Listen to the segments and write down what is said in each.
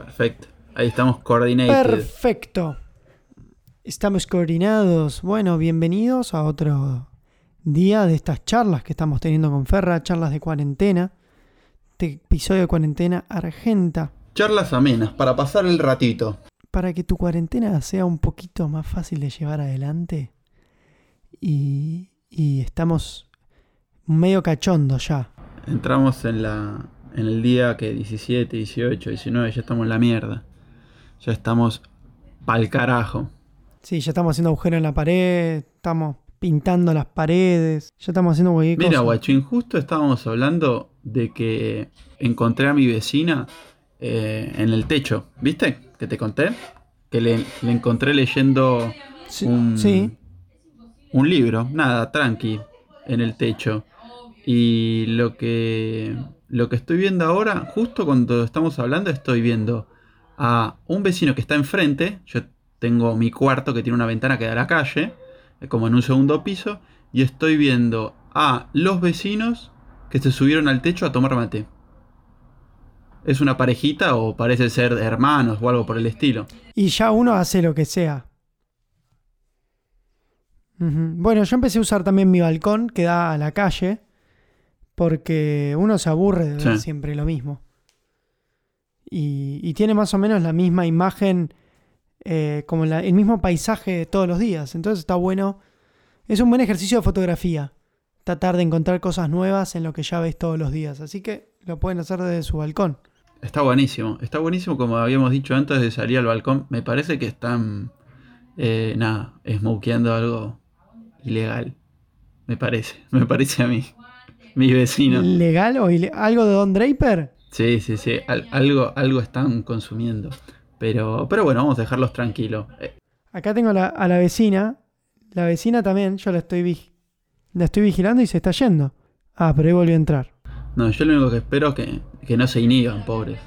Perfecto. Ahí estamos coordinados. Perfecto. Estamos coordinados. Bueno, bienvenidos a otro día de estas charlas que estamos teniendo con Ferra, charlas de cuarentena. Este episodio de cuarentena argenta. Charlas amenas para pasar el ratito. Para que tu cuarentena sea un poquito más fácil de llevar adelante. Y, y estamos medio cachondo ya. Entramos en la en el día que 17, 18, 19, ya estamos en la mierda. Ya estamos pa'l carajo. Sí, ya estamos haciendo agujeros en la pared, estamos pintando las paredes, ya estamos haciendo cualquier Mira, cosa. guachín, justo estábamos hablando de que encontré a mi vecina eh, en el techo, ¿viste? Que te conté. Que le, le encontré leyendo Sí, un, sí. un libro, nada, tranqui, en el techo. Y lo que, lo que estoy viendo ahora, justo cuando estamos hablando, estoy viendo a un vecino que está enfrente. Yo tengo mi cuarto que tiene una ventana que da a la calle, como en un segundo piso. Y estoy viendo a los vecinos que se subieron al techo a tomar mate. ¿Es una parejita o parece ser hermanos o algo por el estilo? Y ya uno hace lo que sea. Bueno, yo empecé a usar también mi balcón que da a la calle. Porque uno se aburre de ver Sí. siempre lo mismo. Y, y tiene más o menos la misma imagen, eh, como la- el mismo paisaje todos los días. Entonces está bueno. Es un buen ejercicio de fotografía. Tratar de encontrar cosas nuevas en lo que ya ves todos los días. Así que lo pueden hacer desde su balcón. Está buenísimo, está buenísimo como habíamos dicho antes de salir al balcón. Me parece que están, eh, nada, smokeando algo ilegal. Me parece, me parece a mí. Mi vecino. ¿Legal o algo de Don Draper? Sí, sí, sí, al- algo, algo están consumiendo. Pero, pero bueno, vamos a dejarlos tranquilos. Eh, Acá tengo la- a la vecina. La vecina también, yo la estoy, vi- la estoy vigilando y se está yendo. Ah, pero ahí volvió a entrar. no, yo lo único que espero es que, que no se inhiban, pobres.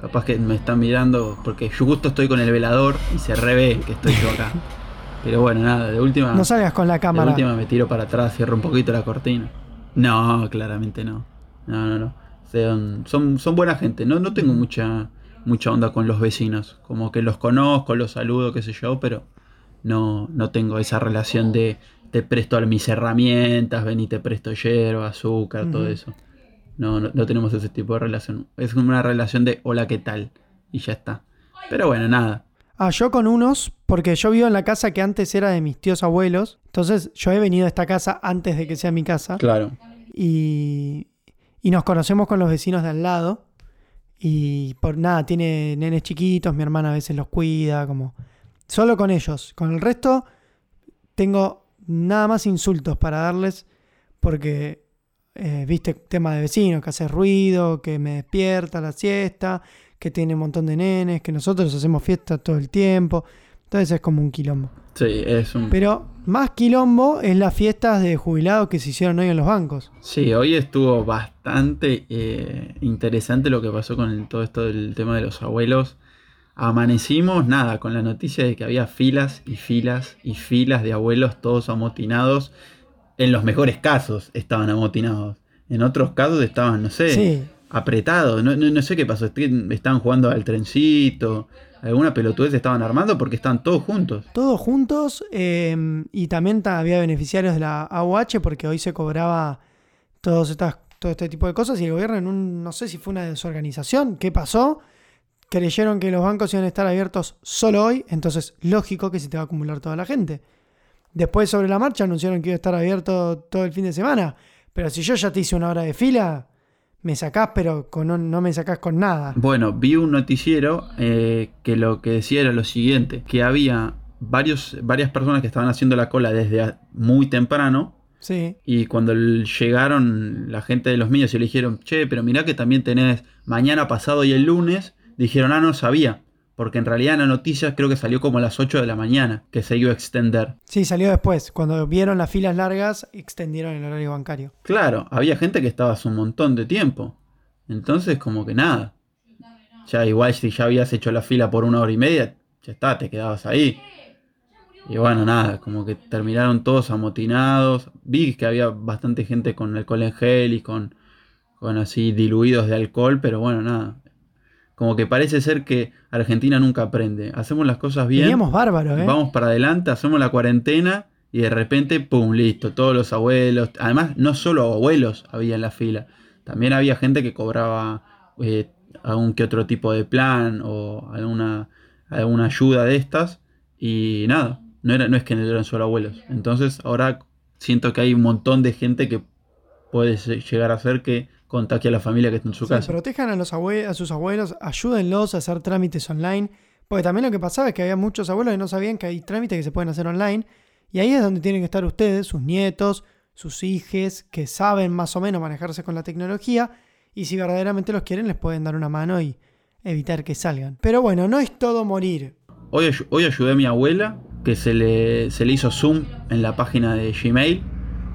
Capaz que me están mirando porque yo justo estoy con el velador y se revé que estoy yo acá. Pero bueno, nada, de última... No salgas con la De cámara. última me tiro para atrás, cierro un poquito la cortina. No, claramente no. No, no, no. Son, son, son buena gente. No, no tengo mucha, mucha onda con los vecinos. Como que los conozco, los saludo, qué sé yo, pero no, no tengo esa relación de te presto mis herramientas, ven y te presto hierba, azúcar, todo eso. No, no, no tenemos ese tipo de relación. Es como una relación de hola, ¿qué tal? Y ya está. Pero bueno, nada. Ah, yo con unos, porque yo vivo en la casa que antes era de mis tíos abuelos. Entonces yo he venido a esta casa antes de que sea mi casa. Claro. Y, y nos conocemos con los vecinos de al lado. Y por nada, tiene nenes chiquitos, mi hermana a veces los cuida, como... Solo con ellos. Con el resto tengo nada más insultos para darles porque, eh, viste, tema de vecinos, que hace ruido, que me despierta la siesta, que tiene un montón de nenes, que nosotros hacemos fiesta todo el tiempo. Entonces es como un quilombo. Sí, es un... Pero más quilombo es las fiestas de jubilados que se hicieron hoy en los bancos. Sí, hoy estuvo bastante eh, interesante lo que pasó con el- todo esto del tema de los abuelos. Amanecimos, nada, con la noticia de que había filas y filas y filas de abuelos todos amotinados. En los mejores casos estaban amotinados. En otros casos estaban, no sé, Sí, apretados. No, no- no sé qué pasó. est- Estaban jugando al trencito. Alguna pelotudez estaban armando porque estaban todos juntos. todos juntos eh, y también ta- había beneficiarios de la AUH porque hoy se cobraba todos estas, todo este tipo de cosas y el gobierno en un, no sé si fue una desorganización, ¿qué pasó? Creyeron que los bancos iban a estar abiertos solo hoy, entonces lógico que se te va a acumular toda la gente. Después sobre la marcha anunciaron que iba a estar abierto todo el fin de semana, pero si yo ya te hice una hora de fila, me sacás pero con un- no me sacás con nada. Bueno, vi un noticiero eh, que lo que decía era lo siguiente, que había varios, varias personas que estaban haciendo la cola desde muy temprano Sí, y cuando llegaron la gente de los medios y le dijeron, che, pero mirá que también tenés mañana pasado y el lunes, dijeron, ah, no sabía, porque en realidad en la noticia creo que salió como a las 8 de la mañana, que se iba a extender. sí, salió después. Cuando vieron las filas largas, extendieron el horario bancario. Claro, había gente que estaba hace un montón de tiempo, entonces como que nada. Ya igual si ya habías hecho la fila por una hora y media, ya está, te quedabas ahí. Y bueno, nada, como que terminaron todos amotinados. Vi que había bastante gente con alcohol en gel y con, con así diluidos de alcohol, pero bueno, nada. Como que parece ser que Argentina nunca aprende. Hacemos las cosas bien. Veníamos bárbaros, ¿eh? Vamos para adelante, hacemos la cuarentena y de repente, ¡pum! Listo. Todos los abuelos. Además, no solo abuelos había en la fila. También había gente que cobraba eh, algún que otro tipo de plan o alguna, alguna ayuda de estas. Y nada, no, era, no es que no eran solo abuelos. Entonces ahora siento que hay un montón de gente que puede llegar a ser que contagie a la familia que está en su casa. protejan a, los abue- a sus abuelos, ayúdenlos a hacer trámites online. Porque también lo que pasaba es que había muchos abuelos que no sabían que hay trámites que se pueden hacer online. Y ahí es donde tienen que estar ustedes, sus nietos, sus hijes, que saben más o menos manejarse con la tecnología. Y si verdaderamente los quieren, les pueden dar una mano y evitar que salgan. Pero bueno, no es todo morir. Hoy, hoy ayudé a mi abuela que se le, se le hizo zoom en la página de Gmail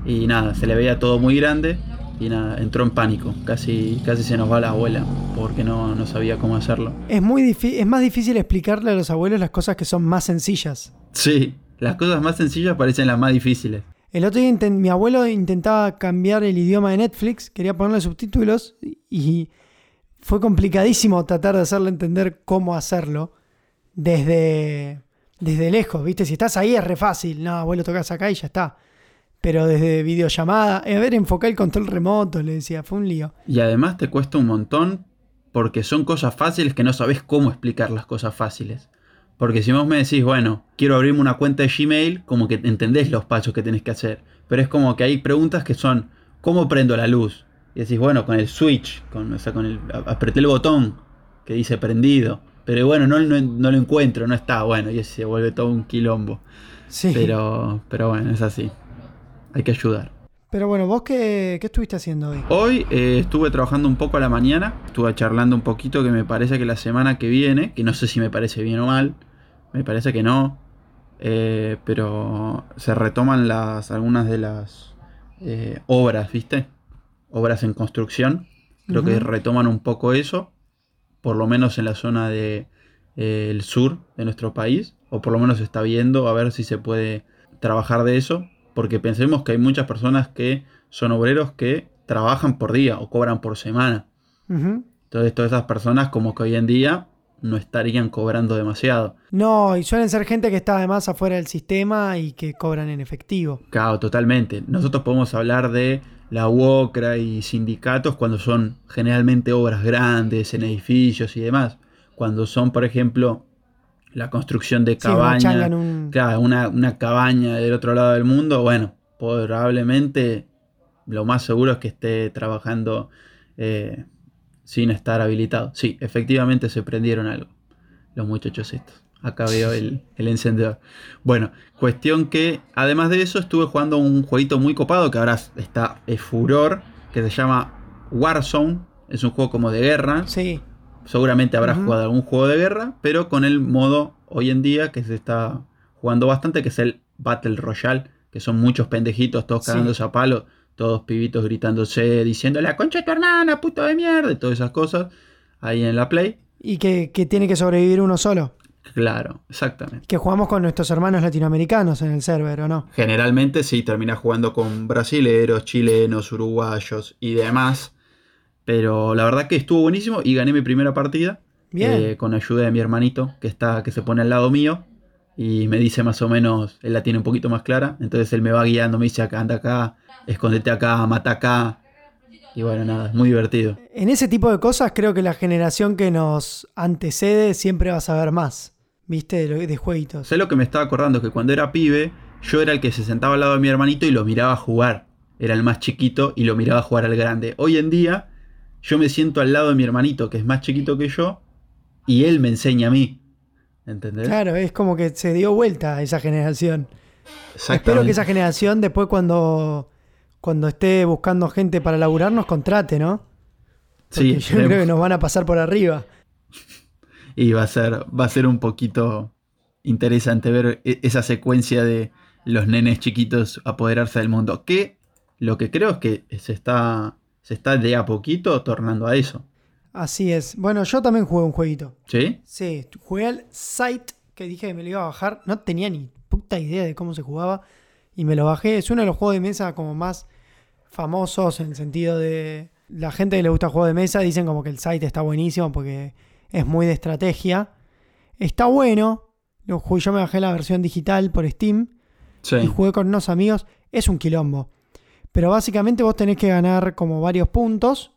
y nada, se le veía todo muy grande y nada, entró en pánico. Casi, casi se nos va la abuela porque no, no sabía cómo hacerlo. Es, muy es más difícil explicarle a los abuelos las cosas que son más sencillas. Sí, las cosas más sencillas parecen las más difíciles. El otro día mi abuelo intentaba cambiar el idioma de Netflix, quería ponerle subtítulos y fue complicadísimo tratar de hacerle entender cómo hacerlo desde, desde lejos, ¿viste? Si estás ahí es re fácil, no, abuelo tocas acá y ya está. Pero desde videollamada, a ver, enfocar el control remoto, le decía, fue un lío. Y además te cuesta un montón porque son cosas fáciles que no sabes cómo explicar las cosas fáciles. Porque si vos me decís, bueno, quiero abrirme una cuenta de Gmail, como que entendés los pasos que tenés que hacer. Pero es como que hay preguntas que son, ¿cómo prendo la luz? Y decís, bueno, con el switch, con, o sea, con el, apreté el botón que dice prendido. Pero bueno, no, no, no lo encuentro, no está, bueno, y se vuelve todo un quilombo. Sí. Pero, pero bueno, es así. Hay que ayudar. Pero bueno, ¿vos qué, qué estuviste haciendo hoy? Hoy eh, estuve trabajando un poco a la mañana, estuve charlando un poquito que me parece que la semana que viene, que no sé si me parece bien o mal, me parece que no, eh, pero se retoman las algunas de las eh, obras, ¿viste? Obras en construcción, creo que retoman un poco eso, por lo menos en la zona de eh, sur de nuestro país, o por lo menos está viendo a ver si se puede trabajar de eso, porque pensemos que hay muchas personas que son obreros que trabajan por día o cobran por semana. Entonces todas esas personas como que hoy en día no estarían cobrando demasiado. No, y suelen ser gente que está además afuera del sistema y que cobran en efectivo. Claro, totalmente. Nosotros podemos hablar de la UOCRA y sindicatos cuando son generalmente obras grandes en edificios y demás. Cuando son, por ejemplo, la construcción de cabañas. un- Claro, una, una cabaña del otro lado del mundo, bueno, probablemente lo más seguro es que esté trabajando eh, sin estar habilitado. Sí, efectivamente se prendieron algo, los muchachos estos. Acá veo el, el encendedor. Bueno, cuestión que además de eso estuve jugando un jueguito muy copado que ahora está es furor, que se llama Warzone. Es un juego como de guerra. Sí, Seguramente habrás Ujú. jugado algún juego de guerra, pero con el modo hoy en día que se está jugando bastante, que es el Battle Royale, que son muchos pendejitos, todos Sí. cagándose a palo, todos pibitos gritándose, diciendo la concha de tu hermana, puto de mierda, y todas esas cosas ahí en la Play. y que, que tiene que sobrevivir uno solo. Claro, exactamente. Que jugamos con nuestros hermanos latinoamericanos en el server, ¿o no? Generalmente sí, terminas jugando con brasileros, chilenos, uruguayos y demás. Pero la verdad que estuvo buenísimo y gané mi primera partida. Bien. eh, con ayuda de mi hermanito, que está, que se pone al lado mío. Y me dice más o menos, él la tiene un poquito más clara. Entonces él me va guiando, me dice acá, anda acá, escondete acá, mata acá. Y bueno, nada, es muy divertido. En ese tipo de cosas creo que la generación que nos antecede siempre va a saber más, ¿viste? De, de jueguitos. Sé lo que me estaba acordando, que cuando era pibe, yo era el que se sentaba al lado de mi hermanito y lo miraba jugar. Era el más chiquito y lo miraba jugar al grande. Hoy en día, yo me siento al lado de mi hermanito, que es más chiquito que yo, y él me enseña a mí. ¿Entendés? Claro, es como que se dio vuelta a esa generación. Espero que esa generación después cuando, cuando esté buscando gente para laburar nos contrate, ¿no? Sí, yo creo que nos van a pasar por arriba. Y va a ser, va a ser un poquito interesante ver e- esa secuencia de los nenes chiquitos apoderarse del mundo. Que lo que creo es que se está, se está de a poquito tornando a eso. Así es. Bueno, yo también jugué un jueguito. ¿Sí? Sí, jugué al Sight, que dije que me lo iba a bajar. No tenía ni puta idea de cómo se jugaba. Y me lo bajé. Es uno de los juegos de mesa como más famosos en el sentido de... La gente que le gusta juegos de mesa dicen como que el Sight está buenísimo porque es muy de estrategia. Está bueno. Yo me bajé la versión digital por Steam y Sí. jugué con unos amigos. Es un quilombo. Pero básicamente vos tenés que ganar como varios puntos.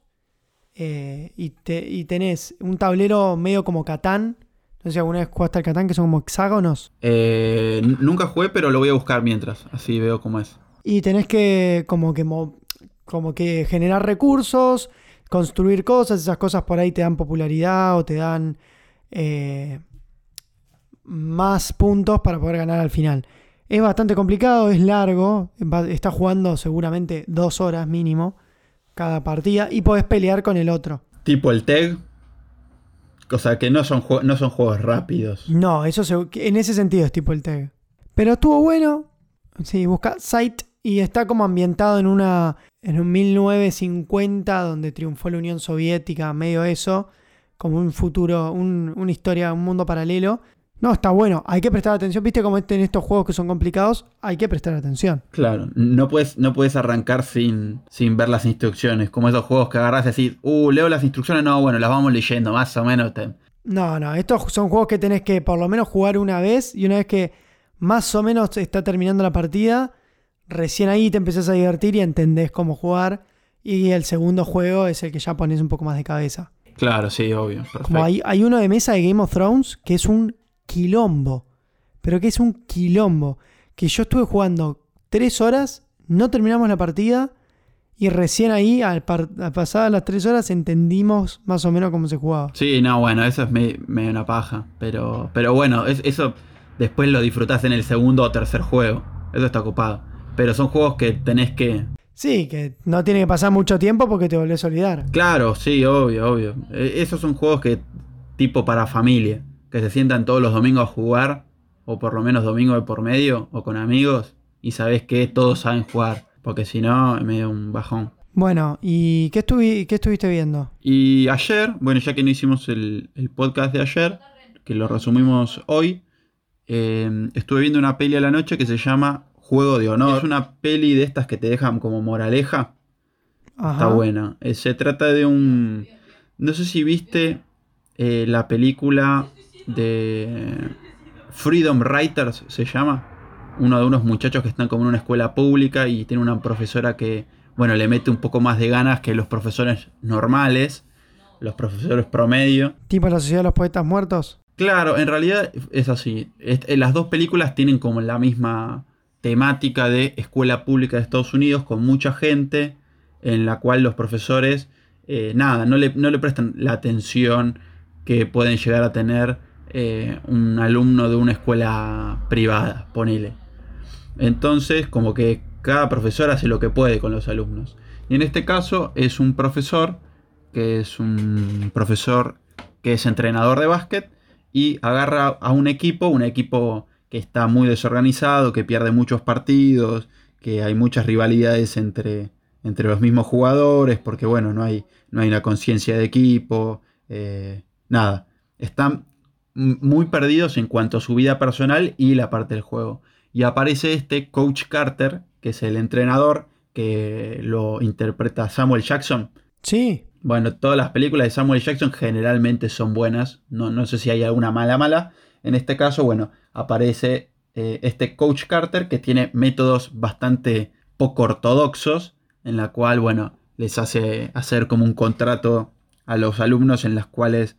eh, y, te- y tenés un tablero medio como Catán. No sé si alguna vez jugaste al Catán, que son como hexágonos. Eh, nunca jugué, pero lo voy a buscar mientras. Así veo cómo es. Y tenés que como que, mo- como que generar recursos, construir cosas, esas cosas por ahí te dan popularidad o te dan eh, más puntos para poder ganar al final. Es bastante complicado, es largo, está jugando seguramente dos horas mínimo cada partida y podés pelear con el otro. Tipo el TEG. O sea, que no son, no son juegos rápidos. No, eso se- en ese sentido es tipo el TEG. Pero estuvo bueno. Sí, busca Sight y está como ambientado en una en un 1950 donde triunfó la Unión Soviética, medio eso, como un futuro, un- una historia, un mundo paralelo. No, está bueno, hay que prestar atención, viste como este- en estos juegos que son complicados, hay que prestar atención. Claro, no puedes, no puedes arrancar sin, sin ver las instrucciones. Como esos juegos que agarras y decís, uh, leo las instrucciones. No, bueno, las vamos leyendo, más o menos. te- No, no, estos son juegos que tenés que por lo menos jugar una vez y una vez que más o menos está terminando la partida, recién ahí te empezás a divertir y entendés cómo jugar. Y el segundo juego es el que ya pones un poco más de cabeza. Claro, sí, obvio. Como hay, hay uno de mesa de Game of Thrones que es un quilombo. Pero que es un quilombo. Que yo estuve jugando tres horas, no terminamos la partida. Y recién ahí, al, al pasadas las tres horas, entendimos más o menos cómo se jugaba. Sí, no, bueno, eso es me- medio una paja. Pero, pero bueno, es- eso después lo disfrutás en el segundo o tercer juego. Eso está ocupado. Pero son juegos que tenés que. Sí, que no tiene que pasar mucho tiempo porque te volvés a olvidar. Claro, sí, obvio, obvio. E- Esos son juegos que tipo para familia. Que se sientan todos los domingos a jugar. O por lo menos domingo de por medio. O con amigos. Y sabés que todos saben jugar. Porque si no, es medio un bajón. Bueno, ¿y qué, estuvi- qué estuviste viendo? Y ayer, bueno, ya que no hicimos el, el podcast de ayer, que lo resumimos hoy, eh, estuve viendo una peli a la noche que se llama Juego de Honor. Es una peli de estas que te dejan como moraleja. Ajá. Está buena. Eh, se trata de un... No sé si viste eh, la película de Freedom Writers, se llama. Uno de unos muchachos que están como en una escuela pública y tiene una profesora que, bueno, le mete un poco más de ganas que los profesores normales, los profesores promedio. ¿Tipo la Sociedad de los Poetas Muertos? Claro, en realidad es así. Eh, las dos películas tienen como la misma temática de escuela pública de Estados Unidos con mucha gente en la cual los profesores, eh, nada, no le, no le prestan la atención que pueden llegar a tener eh, un alumno de una escuela privada, ponele. Entonces, como que cada profesor hace lo que puede con los alumnos. Y en este caso es un profesor, que es un profesor que es entrenador de básquet, y agarra a un equipo, un equipo que está muy desorganizado, que pierde muchos partidos, que hay muchas rivalidades entre, entre los mismos jugadores, porque bueno, no hay, no hay una conciencia de equipo, eh, nada. Están muy perdidos en cuanto a su vida personal y la parte del juego. Y aparece este Coach Carter, que es el entrenador, que lo interpreta Samuel Jackson. Sí. Bueno, todas las películas de Samuel Jackson generalmente son buenas. No, no sé si hay alguna mala mala. En este caso, bueno, aparece eh, este Coach Carter que tiene métodos bastante poco ortodoxos. En la cual, bueno, les hace hacer como un contrato a los alumnos en las cuales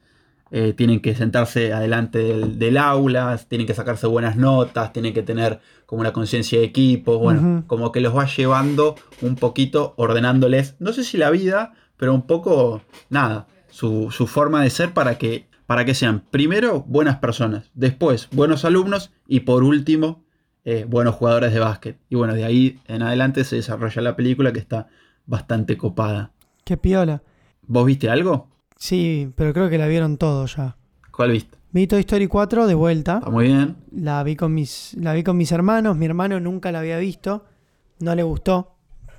eh, tienen que sentarse adelante del, del aula, tienen que sacarse buenas notas, tienen que tener como una conciencia de equipo. Bueno, como que los va llevando un poquito, ordenándoles, no sé si la vida, pero un poco, nada, su, su forma de ser para que, para que sean primero buenas personas, después buenos alumnos y por último eh, buenos jugadores de básquet. Y bueno, de ahí en adelante se desarrolla la película que está bastante copada. Qué piola. ¿Vos viste algo? Sí, pero creo que la vieron todos ya. ¿Cuál viste? Vi Toy Story 4 de vuelta. Está muy bien. La vi con mis, la vi con mis hermanos. Mi hermano nunca la había visto. No le gustó.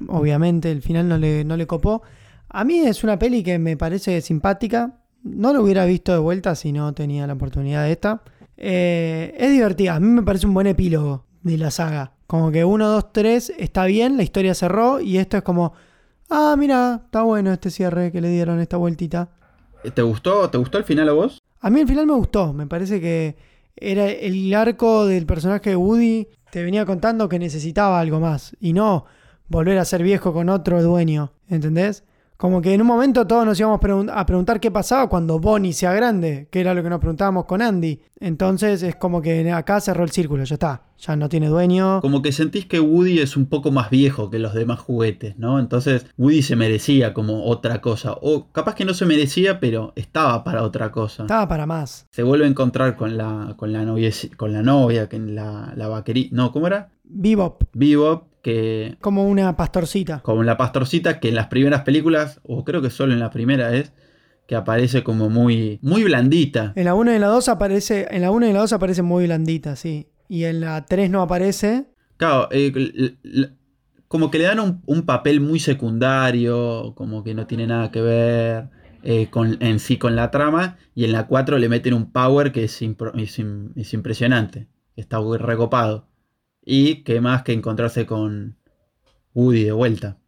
Obviamente, el final no le, no le copó. A mí es una peli que me parece simpática. No lo hubiera visto de vuelta si no tenía la oportunidad de esta. Eh, es divertida. A mí me parece un buen epílogo de la saga. Como que 1, 2, 3 está bien, la historia cerró. Y esto es como, ah, mira, está bueno este cierre que le dieron esta vueltita. ¿Te gustó? ¿Te gustó el final a vos? A mí el final me gustó, me parece que era el arco del personaje de Woody, te venía contando que necesitaba algo más y no volver a ser viejo con otro dueño, ¿entendés? Como que en un momento todos nos íbamos a preguntar qué pasaba cuando Bonnie sea grande, que era lo que nos preguntábamos con Andy. Entonces es como que acá cerró el círculo, ya está, ya no tiene dueño. Como que sentís que Woody es un poco más viejo que los demás juguetes, ¿no? Entonces Woody se merecía como otra cosa. O capaz que no se merecía, pero estaba para otra cosa. Estaba para más. Se vuelve a encontrar con la, con la, novia, con la novia, que en la, la vaquería. No, ¿cómo era? Bebop. Bebop, que... Como una pastorcita. Como la pastorcita que en las primeras películas, o creo que solo en la primera es, que aparece como muy, muy blandita. En la 1 y en la 2 aparece, en la 1 y la 2 aparece muy blandita, sí. Y en la 3 no aparece. Claro, eh, como que le dan un, papel muy secundario, como que no tiene nada que ver eh, con, en sí con la trama, y en la 4 le meten un power que es, es impresionante, está muy recopado. Y qué más que encontrarse con Woody de vuelta.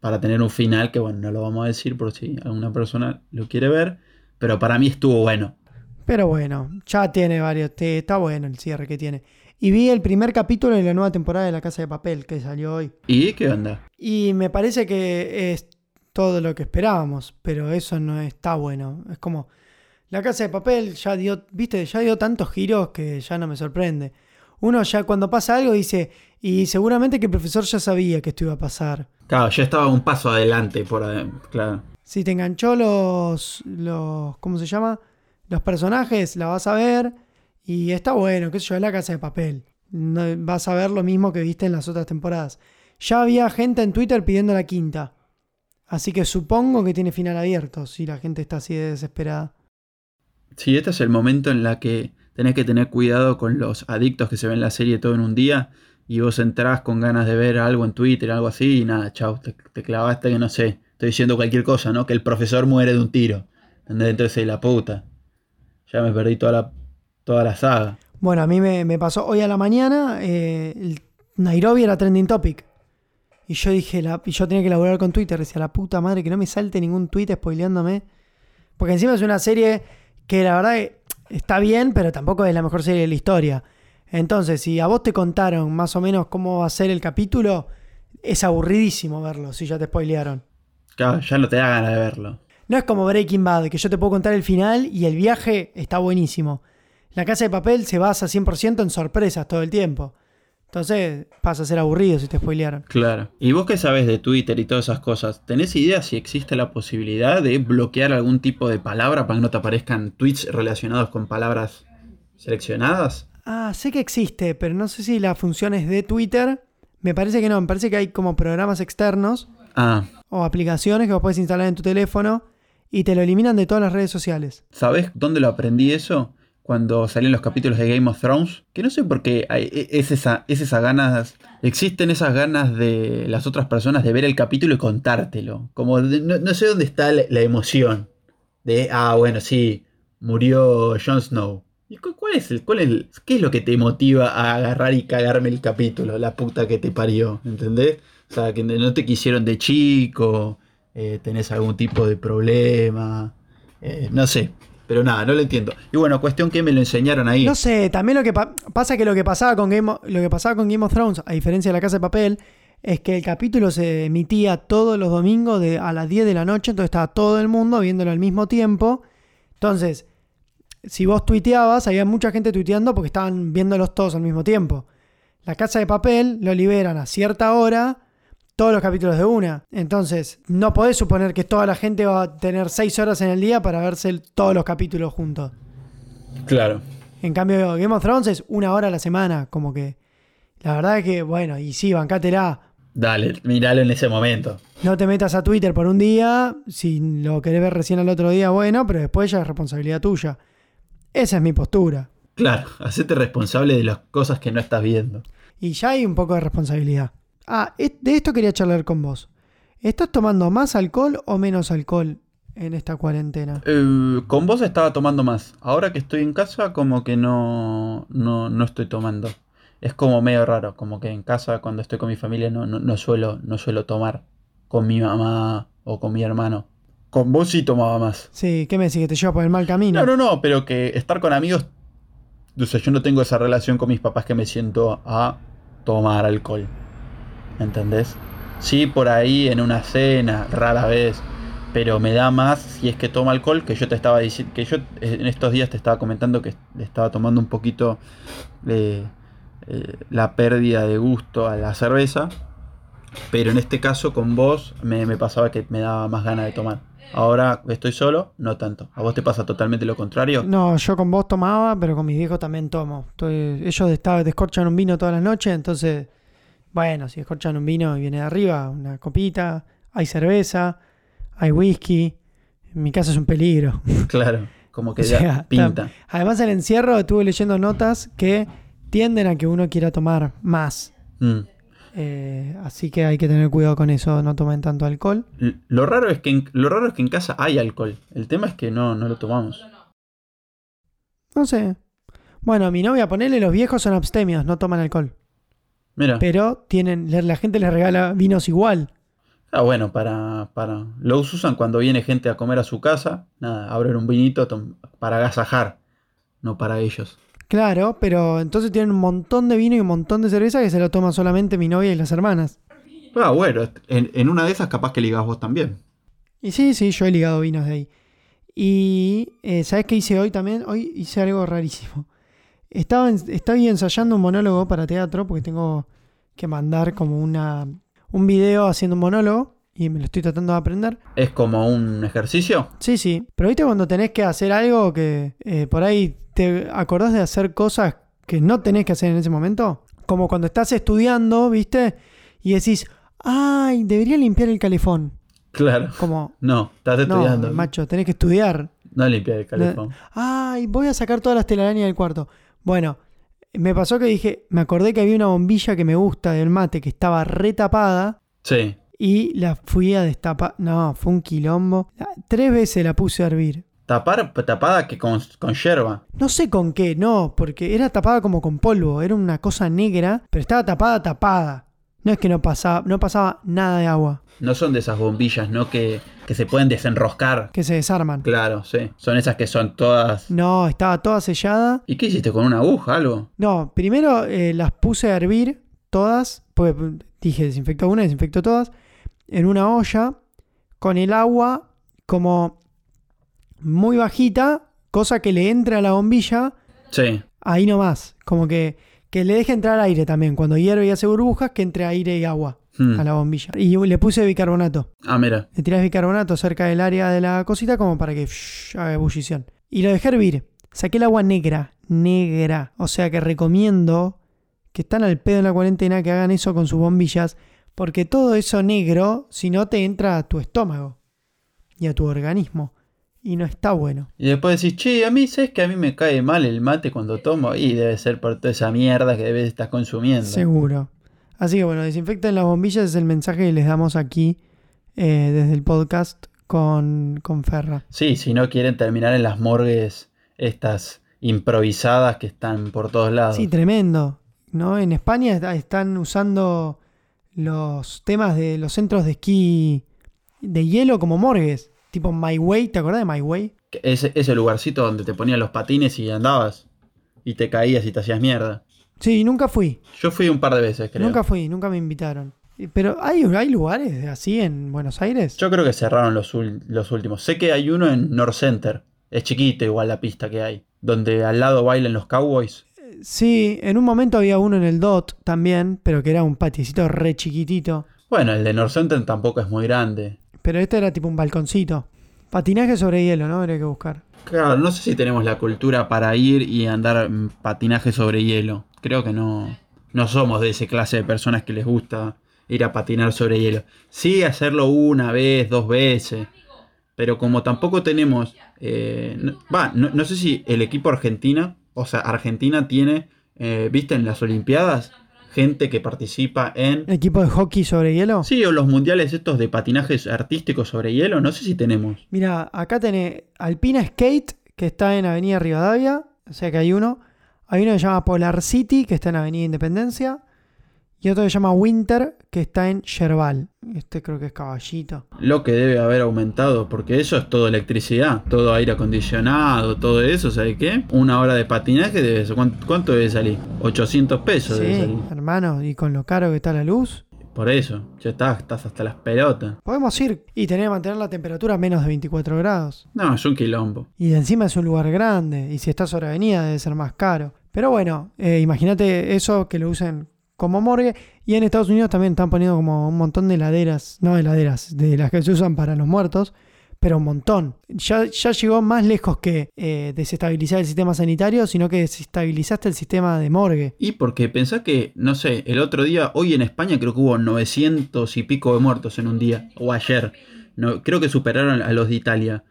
Para tener un final que, bueno, no lo vamos a decir por si alguna persona lo quiere ver. Pero para mí estuvo bueno. Pero bueno, ya tiene varios. Está bueno el cierre que tiene. Y vi el primer capítulo de la nueva temporada de La Casa de Papel que salió hoy. ¿Y qué onda? Y me parece que es todo lo que esperábamos, pero eso no está bueno. Es como La Casa de Papel ya dio, viste, ya dio tantos giros que ya no me sorprende uno ya cuando pasa algo dice, y seguramente que el profesor ya sabía que esto iba a pasar. Claro, ya estaba un paso adelante, por claro. Si te enganchó los, los, ¿cómo se llama? Los personajes, la vas a ver y está bueno, qué sé yo, es la casa de papel. No, vas a ver lo mismo que viste en las otras temporadas. Ya había gente en Twitter pidiendo la quinta. Así que supongo que tiene final abierto si la gente está así de desesperada. Sí, este es el momento en la que tenés que tener cuidado con los adictos que se ven la serie todo en un día y vos entrás con ganas de ver algo en Twitter, algo así, y nada, chau, te, clavaste que no sé, estoy diciendo cualquier cosa, ¿no? Que el profesor muere de un tiro. Entonces la puta. Ya me perdí toda la, toda la saga. Bueno, a mí me, pasó hoy a la mañana, eh, Nairobi era trending topic. Y yo dije, y yo tenía que laburar con Twitter, decía, la puta madre, que no me salte ningún tweet spoileándome. Porque encima es una serie que la verdad está bien, pero tampoco es la mejor serie de la historia. Entonces, si a vos te contaron más o menos cómo va a ser el capítulo, es aburridísimo verlo si ya te spoilearon. Claro, ya no te da ganas de verlo. No es como Breaking Bad, que yo te puedo contar el final y el viaje está buenísimo. La casa de papel se basa 100% en sorpresas todo el tiempo. Entonces pasa a ser aburrido si te spoilearon. Claro. ¿Y vos qué sabes de Twitter y todas esas cosas? ¿Tenés idea si existe la posibilidad de bloquear algún tipo de palabra para que no te aparezcan tweets relacionados con palabras seleccionadas? Ah, sé que existe, pero no sé si la función es de Twitter. Me parece que no, me parece que hay como programas externos ah. o aplicaciones que vos puedes instalar en tu teléfono y te lo eliminan de todas las redes sociales. ¿Sabes dónde lo aprendí eso? Cuando salen los capítulos de Game of Thrones, que no sé por qué hay, e, es, esa, es esas ganas, existen esas ganas de las otras personas de ver el capítulo y contártelo. Como no, sé dónde está la, emoción de, ah, bueno, sí, murió Jon Snow. ¿Y cuál es el, cuál es qué es lo que te motiva a agarrar y cagarme el capítulo? La puta que te parió, ¿entendés? O sea, que no te quisieron de chico, eh, tenés algún tipo de problema, eh, no sé. Pero nada, no lo entiendo. Y bueno, cuestión que me lo enseñaron ahí. No sé, también lo que pasa que lo que pasaba con Game of, lo que pasaba con Game of Thrones, a diferencia de la Casa de Papel, es que el capítulo se emitía todos los domingos de, a las 10 de la noche, entonces estaba todo el mundo viéndolo al mismo tiempo. Entonces, si vos tuiteabas, había mucha gente tuiteando porque estaban viéndolos todos al mismo tiempo. La Casa de Papel lo liberan a cierta hora todos los capítulos de una. Entonces, no podés suponer que toda la gente va a tener seis horas en el día para verse todos los capítulos juntos. Claro. En cambio, Game of Thrones es una hora a la semana, como que. La verdad es que, bueno, y sí, bancátela. Dale, míralo en ese momento. No te metas a Twitter por un día, si lo querés ver recién al otro día, bueno, pero después ya es responsabilidad tuya. Esa es mi postura. Claro, hacete responsable de las cosas que no estás viendo. Y ya hay un poco de responsabilidad. Ah, de esto quería charlar con vos. ¿Estás tomando más alcohol o menos alcohol en esta cuarentena? Eh, con vos estaba tomando más. Ahora que estoy en casa, como que no, no, estoy tomando. Es como medio raro, como que en casa cuando estoy con mi familia no, no, suelo, no suelo tomar con mi mamá o con mi hermano. Con vos sí tomaba más. Sí, ¿qué me decís? Que te lleva por el mal camino. No, no, no, pero que estar con amigos. O sea, yo no tengo esa relación con mis papás que me siento a tomar alcohol. ¿Entendés? Sí, por ahí en una cena, rara vez. Pero me da más si es que toma alcohol, que yo te estaba diciendo, que yo en estos días te estaba comentando que estaba tomando un poquito eh, eh, la pérdida de gusto a la cerveza. Pero en este caso con vos me, pasaba que me daba más ganas de tomar. Ahora estoy solo, no tanto. ¿A vos te pasa totalmente lo contrario? No, yo con vos tomaba, pero con mis viejos también tomo. Ellos descorchan un vino todas las noches, entonces, bueno, si descorchan un vino y viene de arriba, una copita, hay cerveza, hay whisky. En mi casa es un peligro. Claro, como que O ya pinta. Además, el encierro estuve leyendo notas que tienden a que uno quiera tomar más. Mm. Eh, así que hay que tener cuidado con eso, no tomen tanto alcohol. Lo raro es que en, lo raro es que en casa hay alcohol. El tema es que no, no lo tomamos. No sé. Bueno, mi novia, ponele, los viejos son abstemios, no toman alcohol. Mira. Pero tienen, la gente les regala vinos igual. Ah, bueno, para, para. Los usan cuando viene gente a comer a su casa. Nada, abren un vinito para agasajar. No para ellos. Claro, pero entonces tienen un montón de vino y un montón de cerveza que se lo toman solamente mi novia y las hermanas. Ah, bueno, en, en una de esas capaz que ligas vos también. Y sí, sí, yo he ligado vinos de ahí. Y eh, ¿sabes qué hice hoy también? Hoy hice algo rarísimo. Estaba, estaba ensayando un monólogo para teatro porque tengo que mandar como una, un video haciendo un monólogo y me lo estoy tratando de aprender. Es como un ejercicio. Sí, sí. Pero viste cuando tenés que hacer algo que eh, por ahí te acordás de hacer cosas que no tenés que hacer en ese momento. Como cuando estás estudiando, viste, y decís, ay, debería limpiar el calefón. Claro. Como, No, estás estudiando. no, macho, tenés que estudiar. No limpiar el calefón. Ay, voy a sacar todas las telarañas del cuarto. Bueno, me pasó que dije, me acordé que había una bombilla que me gusta del mate que estaba retapada Sí. y la fui a destapar. No, fue un quilombo. Tres veces la puse a hervir. Tapar, tapada que con, con yerba. No sé con qué, no, porque era tapada como con polvo, era una cosa negra, pero estaba tapada, tapada. No es que no pasaba, no pasaba nada de agua, No son de esas bombillas, ¿no? Que, que se pueden desenroscar. que se desarman. Claro, sí. Son esas que son todas. No, estaba toda sellada. ¿Y qué hiciste con una aguja, algo? No, primero eh, las puse a hervir todas, pues dije desinfectó una, desinfectó todas, en una olla, con el agua como muy bajita, cosa que le entre a la bombilla Sí. ahí nomás, como que, que le deje entrar aire también, cuando hierve y hace burbujas, que entre aire y agua Hmm. a la bombilla. Y le puse bicarbonato. Ah, mira. Le tirás bicarbonato cerca del área de la cosita como para que shh, haga ebullición. Y lo dejé hervir. Saqué el agua negra, negra. O sea que recomiendo que están al pedo en la cuarentena que hagan eso con sus bombillas, porque todo eso negro, si no te entra a tu estómago y a tu organismo. Y no está bueno. Y después decís, che, a mí, ¿sabes que a mí me cae mal el mate cuando tomo? Y debe ser por toda esa mierda que debes estar consumiendo. Seguro. Así que bueno, desinfecten las bombillas, es el mensaje que les damos aquí eh, desde el podcast con, con Ferra. Sí, si no quieren terminar en las morgues estas improvisadas que están por todos lados. Sí, tremendo. ¿no? En España está- están usando los temas de los centros de esquí de hielo como morgues. Tipo My Way, ¿te acordás de My Way? Ese, ese lugarcito donde te ponían los patines y andabas. Y te caías y te hacías mierda. Sí, nunca fui. Yo fui un par de veces, creo. Nunca fui, nunca me invitaron. Pero ¿hay, hay lugares así en Buenos Aires? Yo creo que cerraron los, los últimos. Sé que hay uno en North Center. Es chiquito igual la pista que hay. Donde al lado bailan los cowboys. Sí, en un momento había uno en el DOT también, pero que era un patiecito re chiquitito. Bueno, el de North Center tampoco es muy grande. Pero este era tipo un balconcito. Patinaje sobre hielo, ¿no? Habría que buscar. Claro, no sé si tenemos la cultura para ir y andar en patinaje sobre hielo. Creo que no. No somos de esa clase de personas que les gusta ir a patinar sobre hielo. Sí, hacerlo una vez, dos veces. Pero como tampoco tenemos. eh, no- Va, no, no sé si el equipo Argentina. O sea, Argentina tiene. eh, ¿Viste en las Olimpiadas? Gente que participa en. ¿Equipo de hockey sobre hielo? Sí, o los mundiales estos de patinajes artísticos sobre hielo. No sé si tenemos. Mira, acá tenés Alpina Skate, que está en Avenida Rivadavia, o sea que hay uno. Hay uno que se llama Polar City, que está en Avenida Independencia. Y otro que se llama Winter, que está en Yerbal. Este creo que es caballito. Lo que debe haber aumentado, porque eso es todo electricidad, todo aire acondicionado, todo eso, ¿sabes qué? Una hora de patinaje debe ser, ¿cuánto, cuánto debe salir? 800 pesos debe Sí, salir. hermano, y con lo caro que está la luz. Por eso, ya estás, estás hasta las pelotas. Podemos ir y tener que mantener la temperatura a menos de 24 grados. No, es un quilombo. Y encima es un lugar grande. Y si está sobre avenida debe ser más caro. Pero bueno, eh, imagínate eso que lo usen como morgue. Y en Estados Unidos también están poniendo como un montón de heladeras. No heladeras, de las que se usan para los muertos. Pero un montón. Ya, ya llegó más lejos que eh, desestabilizar el sistema sanitario, sino que desestabilizaste el sistema de morgue. Y porque pensás que, no sé, el otro día, hoy en España creo que hubo 900 y pico de muertos en un día, o ayer. No, creo que superaron a los de Italia.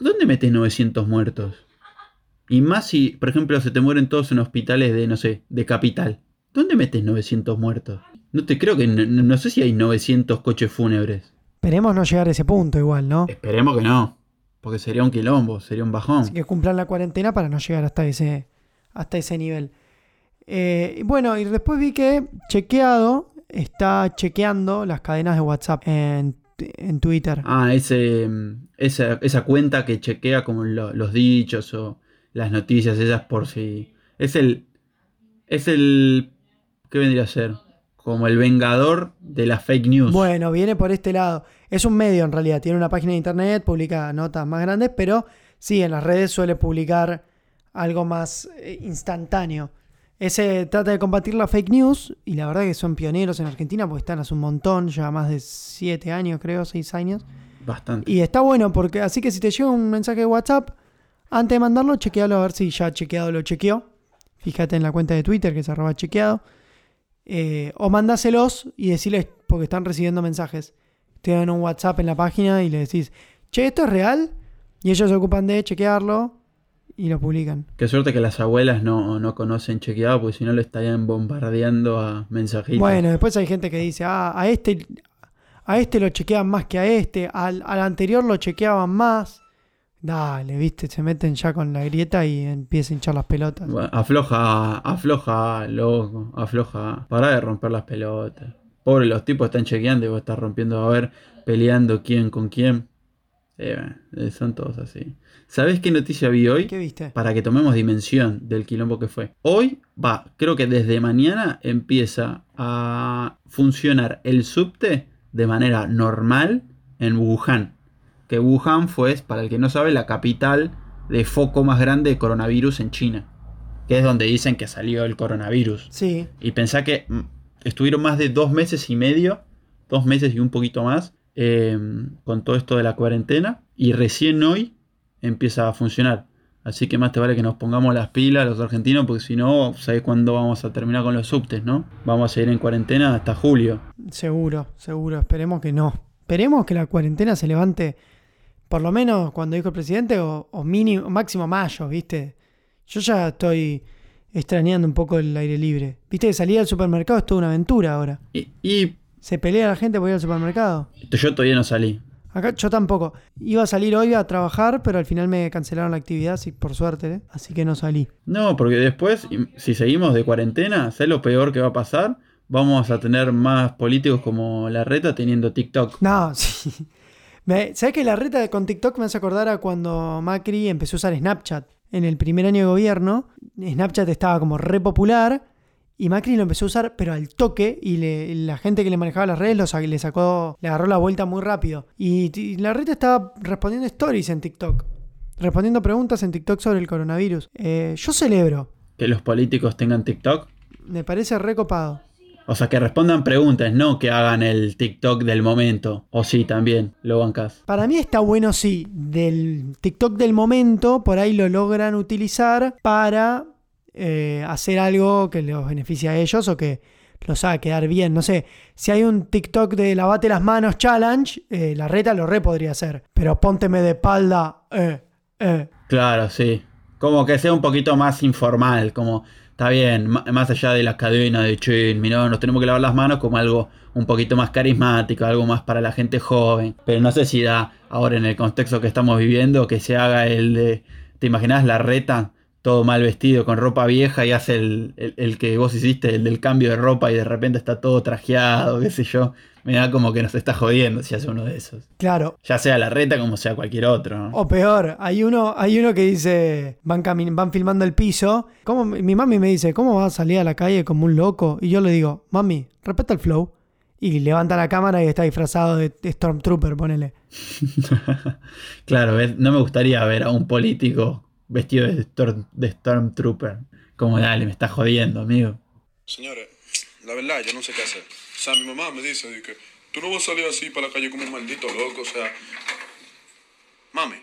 ¿Dónde metes 900 muertos? Y más si, por ejemplo, se te mueren todos en hospitales de, no sé, de capital. ¿Dónde metes 900 muertos? No te creo que, no, no sé si hay 900 coches fúnebres. Esperemos no llegar a ese punto igual, ¿no? Esperemos que no, porque sería un quilombo, sería un bajón. Así que cumplan la cuarentena para no llegar hasta ese, hasta ese nivel. Eh, bueno, y después vi que Chequeado está chequeando las cadenas de WhatsApp en, en Twitter. Ah, ese, mm, esa, esa cuenta que chequea como lo- los dichos o las noticias esas por si... Es el... Es el... ¿Qué vendría a ser? Como el vengador de la fake news. Bueno, viene por este lado. Es un medio en realidad, tiene una página de internet, publica notas más grandes, pero sí, en las redes suele publicar algo más eh, instantáneo. Ese trata de combatir la fake news y la verdad que son pioneros en Argentina porque están hace un montón, ya más de 7 años creo, 6 años. Bastante. Y está bueno porque así que si te llega un mensaje de WhatsApp, antes de mandarlo, chequealo a ver si ya chequeado lo chequeó. Fíjate en la cuenta de Twitter que es arroba chequeado. Eh, o mandáselos y decirles, porque están recibiendo mensajes. Te dan un WhatsApp en la página y le decís, che, ¿esto es real? Y ellos se ocupan de chequearlo y lo publican. Qué suerte que las abuelas no, no conocen chequeado, porque si no le estarían bombardeando a mensajitos. Bueno, después hay gente que dice, ah, a este, a este lo chequean más que a este, al, al anterior lo chequeaban más. Dale, viste, se meten ya con la grieta y empiezan a hinchar las pelotas. Bueno, Afloja, afloja, loco, afloja. Para de romper las pelotas. Pobre, los tipos están chequeando y vos estás rompiendo, a ver, peleando quién con quién. Eh, son todos así. ¿Sabés qué noticia vi hoy? ¿Qué viste? Para que tomemos dimensión del quilombo que fue. Hoy va, creo que desde mañana empieza a funcionar el subte de manera normal en Wuhan. Que Wuhan fue, para el que no sabe, la capital de foco más grande de coronavirus en China. Que es donde dicen que salió el coronavirus. Sí, Y pensá que mm, estuvieron más de dos meses y medio, dos meses y un poquito más, eh, con todo esto de la cuarentena. Y recién hoy empieza a funcionar. Así que más te vale que nos pongamos las pilas los argentinos, porque si no, ¿sabes cuándo vamos a terminar con los subtes, no? Vamos a seguir en cuarentena hasta julio. seguro, seguro. Esperemos que no. Esperemos que la cuarentena se levante, por lo menos cuando dijo el presidente, o, o mínimo, máximo mayo, ¿viste? Yo ya estoy extrañando un poco el aire libre. ¿Viste que salir al supermercado es toda una aventura ahora? Y, y Se pelea la gente por ir al supermercado. yo todavía no salí. Acá yo tampoco. Iba a salir hoy a trabajar, pero al final me cancelaron la actividad, sí, por suerte, ¿eh? así que no salí. No, porque después, si seguimos de cuarentena, ¿sabes lo peor que va a pasar? Vamos a tener más políticos como la reta teniendo TikTok. No, sí. Me- ¿Sabes que la reta con TikTok me hace acordar a cuando Macri empezó a usar Snapchat? En el primer año de gobierno, Snapchat estaba como re popular y Macri lo empezó a usar, pero al toque, y le- la gente que le manejaba las redes lo le sacó, le agarró la vuelta muy rápido. Y, y la reta estaba respondiendo stories en TikTok, respondiendo preguntas en TikTok sobre el coronavirus. Eh, yo celebro, Que los políticos tengan TikTok. me parece recopado. O sea, que respondan preguntas, no que hagan el TikTok del momento. O sí, también, lo bancas. Para mí está bueno, sí, del TikTok del momento, por ahí lo logran utilizar para eh, hacer algo que los beneficie a ellos o que los haga quedar bien. No sé, si hay un TikTok de lavate las manos challenge, eh, la reta lo re podría hacer. Pero pónteme de espalda, eh, eh. Claro, sí. Como que sea un poquito más informal, como está bien, más allá de la cadena de che, mirá, nos tenemos que lavar las manos como algo un poquito más carismático, algo más para la gente joven. Pero no sé si da ahora en el contexto que estamos viviendo que se haga el de, ¿te imaginas la reta todo mal vestido, con ropa vieja, y hace el, el- el que vos hiciste, el del cambio de ropa, y de repente está todo trajeado, qué sé yo. Me da como que nos está jodiendo si hace uno de esos. Claro. Ya sea la reta como sea cualquier otro. ¿no? O peor, hay uno, hay uno que dice, van, van filmando el piso. ¿Cómo, mi mami me dice, ¿cómo vas a salir a la calle como un loco? Y yo le digo, mami, respeta el flow. Y levanta la cámara y está disfrazado de, Stormtrooper, ponele. claro, no me gustaría ver a un político vestido de, Storm- de Stormtrooper. Como dale, me está jodiendo, amigo. Señores, la verdad, yo no sé qué hacer. O sea, mi mamá me dice que tú no vas a salir así para la calle como un maldito loco. O sea, mami,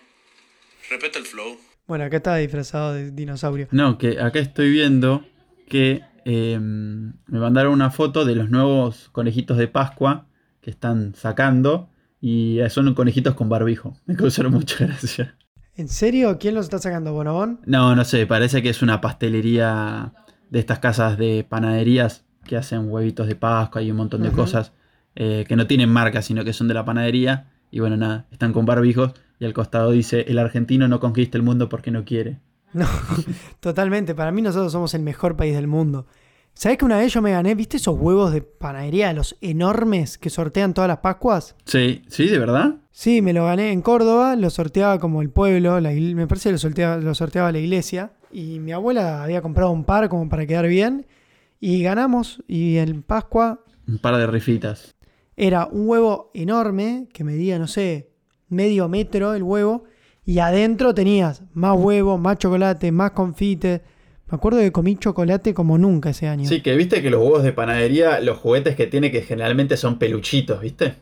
respeta el flow. Bueno, acá está disfrazado de dinosaurio. No, que acá estoy viendo que eh, me mandaron una foto de los nuevos conejitos de Pascua que están sacando y son conejitos con barbijo. Me causaron mucha gracia. ¿En serio? ¿Quién los está sacando? ¿Bonobón? No, no sé, parece que es una pastelería de estas casas de panaderías que hacen huevitos de Pascua y un montón de cosas eh, que no tienen marca, sino que son de la panadería. Y bueno, nada, están con barbijos y al costado dice, el argentino no conquista el mundo porque no quiere. No, totalmente. Para mí nosotros somos el mejor país del mundo. ¿Sabés que una vez yo me gané, viste esos huevos de panadería, los enormes que sortean todas las Pascuas? Sí, sí, de verdad. Sí, me lo gané en Córdoba, lo sorteaba como el pueblo, la me parece que lo sorteaba, lo sorteaba la iglesia. Y mi abuela había comprado un par como para quedar bien. Y ganamos. Y en Pascua Un par de rifitas. era un huevo enorme que medía, no sé, medio metro el huevo. Y adentro tenías más huevo, más chocolate, más confite. Me acuerdo que comí chocolate como nunca ese año. Sí, que viste que los huevos de panadería, los juguetes que tiene que generalmente son peluchitos, ¿viste?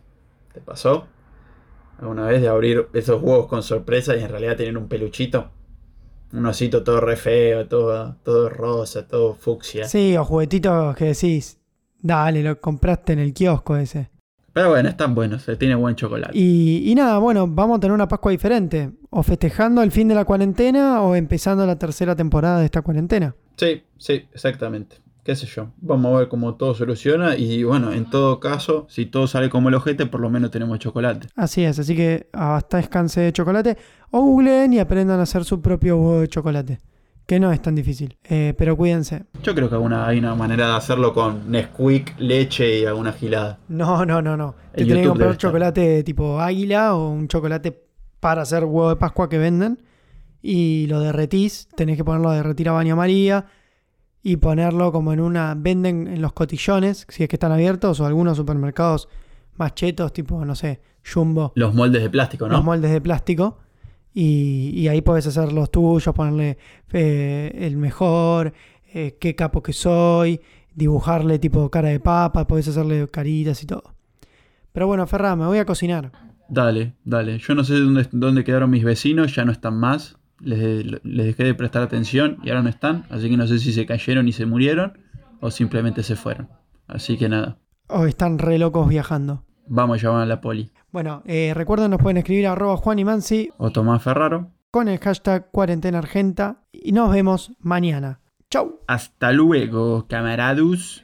¿Te pasó? ¿Alguna vez de abrir esos huevos con sorpresa y en realidad tener un peluchito? Un osito todo re feo, todo, todo rosa, todo fucsia. Sí, o juguetitos que decís, dale, lo compraste en el kiosco ese. Pero bueno, están buenos, se tiene buen chocolate. Y, y nada, bueno, vamos a tener una Pascua diferente. O festejando el fin de la cuarentena o empezando la tercera temporada de esta cuarentena. Sí, sí, exactamente. Qué sé yo. Vamos a ver cómo todo soluciona y bueno, en todo caso, si todo sale como el ojete, por lo menos tenemos chocolate. Así es, así que hasta descanse de chocolate. O googleen y aprendan a hacer su propio huevo de chocolate. Que no es tan difícil. Eh, pero cuídense. Yo creo que alguna, hay una manera de hacerlo con Nesquik, leche y alguna gilada. No, no, no, no. Te En tenés que comprar chocolate tipo águila o un chocolate para hacer huevo de Pascua que venden. Y lo derretís. Tenés que ponerlo a derretir a baño María. Y ponerlo como en una. Venden en los cotillones, si es que están abiertos, o algunos supermercados más chetos, tipo, no sé, Jumbo. Los moldes de plástico, ¿no? los moldes de plástico. Y, y ahí podés hacer los tuyos, ponerle eh, el mejor, eh, qué capo que soy, dibujarle tipo cara de papa, podés hacerle caritas y todo. Pero bueno, Ferra, me voy a cocinar. Dale, dale. Yo no sé dónde, dónde quedaron mis vecinos, ya no están más. Les, les dejé de prestar atención y ahora no están. Así que no sé si se cayeron y se murieron o simplemente se fueron. Así que nada, O están re locos viajando. vamos a llamar a la poli. Bueno, eh, recuerden, nos pueden escribir a arroba Juan y Mansi O Tomás Ferraro. con el hashtag cuarentena argenta y nos vemos mañana. Chau. Hasta luego, camarados.